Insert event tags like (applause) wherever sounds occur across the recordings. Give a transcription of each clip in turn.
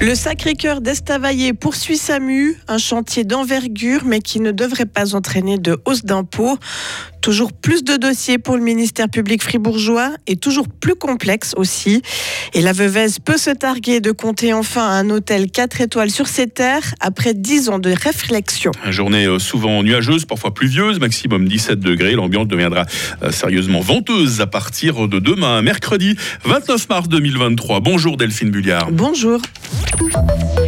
Le Sacré-Cœur d'Estavayer poursuit sa mue, un chantier d'envergure mais qui ne devrait pas entraîner de hausse d'impôts. Toujours plus de dossiers pour le ministère public fribourgeois et toujours plus complexe aussi. Et la Veuvez peut se targuer de compter enfin un hôtel 4 étoiles sur ses terres après 10 ans de réflexion. Une journée euh, souvent nuageuse, parfois pluvieuse, maximum 17 degrés. L'ambiance deviendra euh, sérieusement venteuse à partir de demain, mercredi 29 mars 2023. Bonjour Delphine Bulliard. Bonjour. Thank you.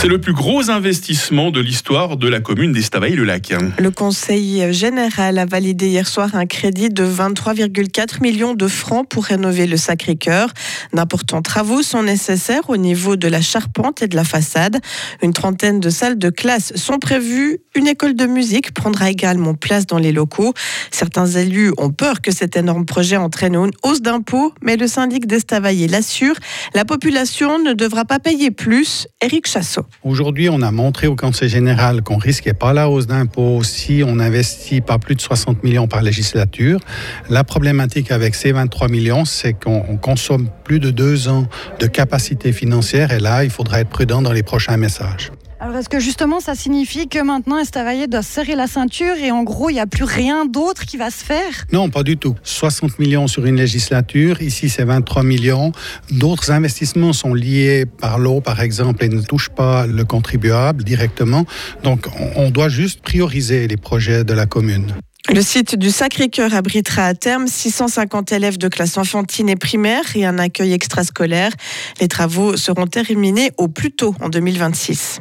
C'est le plus gros investissement de l'histoire de la commune d'Estavayer-le-Lac. Le Conseil général a validé hier soir un crédit de 23,4 millions de francs pour rénover le Sacré-Cœur. D'importants travaux sont nécessaires au niveau de la charpente et de la façade. Une trentaine de salles de classe sont prévues. Une école de musique prendra également place dans les locaux. Certains élus ont peur que cet énorme projet entraîne une hausse d'impôts, mais le syndic d'Estavayer l'assure, la population ne devra pas payer plus. Éric Chassot. Aujourd'hui, on a montré au Conseil général qu'on risquait pas la hausse d'impôts si on investit pas plus de 60 millions par législature. La problématique avec ces 23 millions, c'est qu'on consomme plus de deux ans de capacité financière et là, il faudra être prudent dans les prochains messages. Alors est-ce que justement ça signifie que maintenant Estavayer doit serrer la ceinture et en gros il n'y a plus rien d'autre qui va se faire? Non, pas du tout. 60 millions sur une législature, ici c'est 23 millions. D'autres investissements sont liés par l'eau par exemple et ne touchent pas le contribuable directement. Donc on doit juste prioriser les projets de la commune. Le site du Sacré-Cœur abritera à terme 650 élèves de classe enfantine et primaire et un accueil extrascolaire. Les travaux seront terminés au plus tôt en 2026.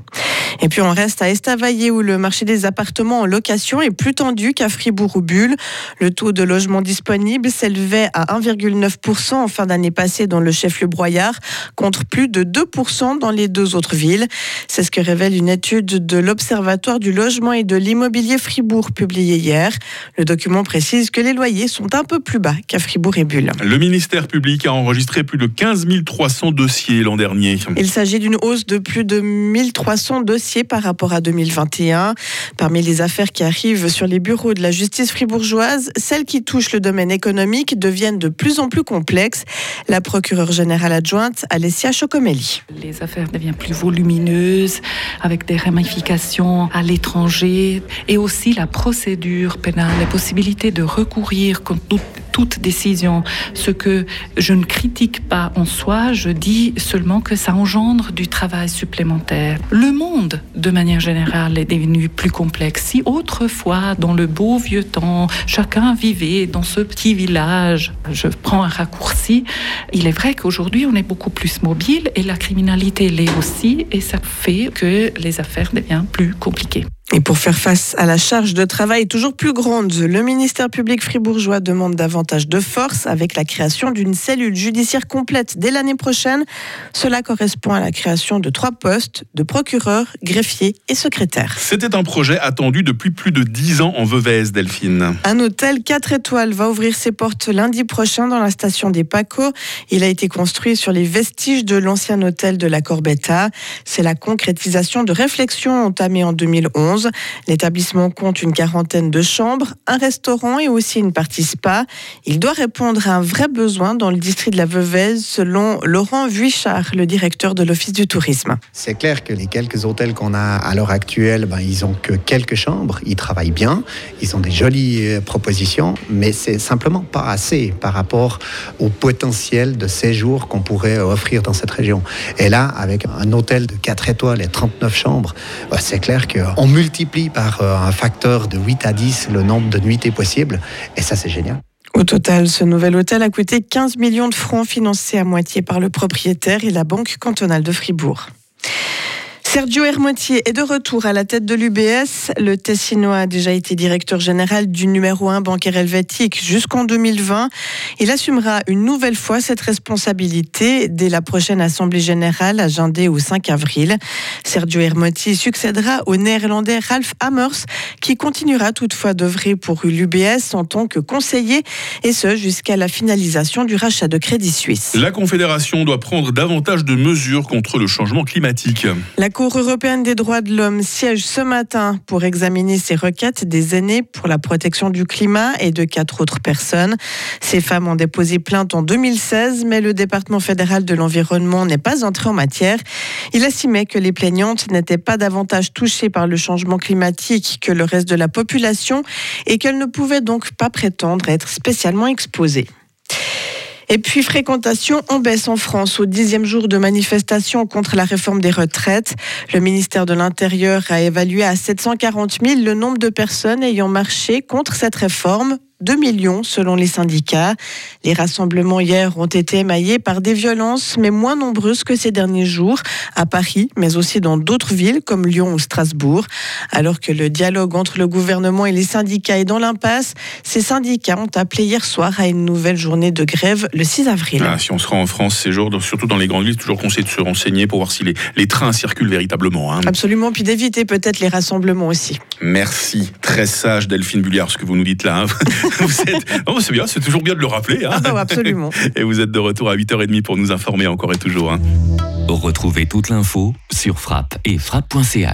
Et puis on reste à Estavayer où le marché des appartements en location est plus tendu qu'à Fribourg ou Bulle. Le taux de logement disponible s'élevait à 1,9% en fin d'année passée dans le chef-lieu Broyard contre plus de 2% dans les deux autres villes. C'est ce que révèle une étude de l'Observatoire du logement et de l'immobilier Fribourg publiée hier. Le document précise que les loyers sont un peu plus bas qu'à Fribourg et Bulle. Le ministère public a enregistré plus de 15 300 dossiers l'an dernier. Il s'agit d'une hausse de plus de 1300 dossiers par rapport à 2021. Parmi les affaires qui arrivent sur les bureaux de la justice fribourgeoise, celles qui touchent le domaine économique deviennent de plus en plus complexes. La procureure générale adjointe, Alessia Chocomelli. Les affaires deviennent plus volumineuses, avec des ramifications à l'étranger, et aussi la procédure pénale, les possibilités de recourir contre toute décision. Ce que je ne critique pas en soi, je dis seulement que ça engendre du travail supplémentaire. Le monde, de manière générale, est devenu plus complexe. Si autrefois, dans le beau vieux temps, chacun vivait dans ce petit village, je prends un raccourci, il est vrai qu'aujourd'hui, on est beaucoup plus mobile et la criminalité l'est aussi, et ça fait que les affaires deviennent plus compliquées. Et pour faire face à la charge de travail toujours plus grande, le ministère public fribourgeois demande davantage de force avec la création d'une cellule judiciaire complète dès l'année prochaine. Cela correspond à la création de trois postes de procureur, greffier et secrétaire. C'était un projet attendu depuis plus de dix ans en Veuvez, Delphine. Un hôtel 4 étoiles va ouvrir ses portes lundi prochain dans la station des Paco. Il a été construit sur les vestiges de l'ancien hôtel de la Corbetta. C'est la concrétisation de réflexions entamées en 2011. L'établissement compte une quarantaine de chambres, un restaurant et aussi une partie spa. Il doit répondre à un vrai besoin dans le district de la Veuvez, selon Laurent Vuichard, le directeur de l'Office du tourisme. C'est clair que les quelques hôtels qu'on a à l'heure actuelle, ben, ils ont que quelques chambres, ils travaillent bien, ils ont des jolies euh, propositions, mais c'est simplement pas assez par rapport au potentiel de séjour qu'on pourrait offrir dans cette région. Et là, avec un hôtel de 4 étoiles et 39 chambres, ben, c'est clair qu'on multiplie multiplie par euh, un facteur de 8 à 10 le nombre de nuitées possibles. Et ça, c'est génial. Au total, ce nouvel hôtel a coûté 15 millions de francs financés à moitié par le propriétaire et la Banque cantonale de Fribourg. Sergio Hermotier est de retour à la tête de l'UBS. Le Tessinois a déjà été directeur général du numéro 1 bancaire helvétique jusqu'en 2020. Il assumera une nouvelle fois cette responsabilité dès la prochaine Assemblée générale agendée au 5 avril. Sergio Hermotier succédera au néerlandais Ralph Hammers qui continuera toutefois d'œuvrer pour l'UBS en tant que conseiller et ce jusqu'à la finalisation du rachat de Crédit Suisse. La Confédération doit prendre davantage de mesures contre le changement climatique. La Cour européenne des droits de l'homme siège ce matin pour examiner ces requêtes des aînés pour la protection du climat et de quatre autres personnes. Ces femmes ont déposé plainte en 2016, mais le département fédéral de l'environnement n'est pas entré en matière. Il estimait que les plaignantes n'étaient pas davantage touchées par le changement climatique que le reste de la population et qu'elles ne pouvaient donc pas prétendre être spécialement exposées. Et puis, fréquentation en baisse en France au dixième jour de manifestation contre la réforme des retraites. Le ministère de l'Intérieur a évalué à 740 000 le nombre de personnes ayant marché contre cette réforme 2 millions selon les syndicats. Les rassemblements hier ont été émaillés par des violences, mais moins nombreuses que ces derniers jours, à Paris, mais aussi dans d'autres villes comme Lyon ou Strasbourg. Alors que le dialogue entre le gouvernement et les syndicats est dans l'impasse, ces syndicats ont appelé hier soir à une nouvelle journée de grève le 6 avril. Ah, si on se rend en France ces jours, surtout dans les grandes villes, toujours conseillé de se renseigner pour voir si les, les trains circulent véritablement. Hein. Absolument, puis d'éviter peut-être les rassemblements aussi. Merci, très sage Delphine Bulliard, ce que vous nous dites là. Hein. (laughs) vous êtes... c'est bien, c'est toujours bien de le rappeler. Hein. Ah bah, absolument. (laughs) Et vous êtes de retour à 8h30 pour nous informer encore et toujours. Hein. Retrouvez toute l'info sur frappe et frappe.ch.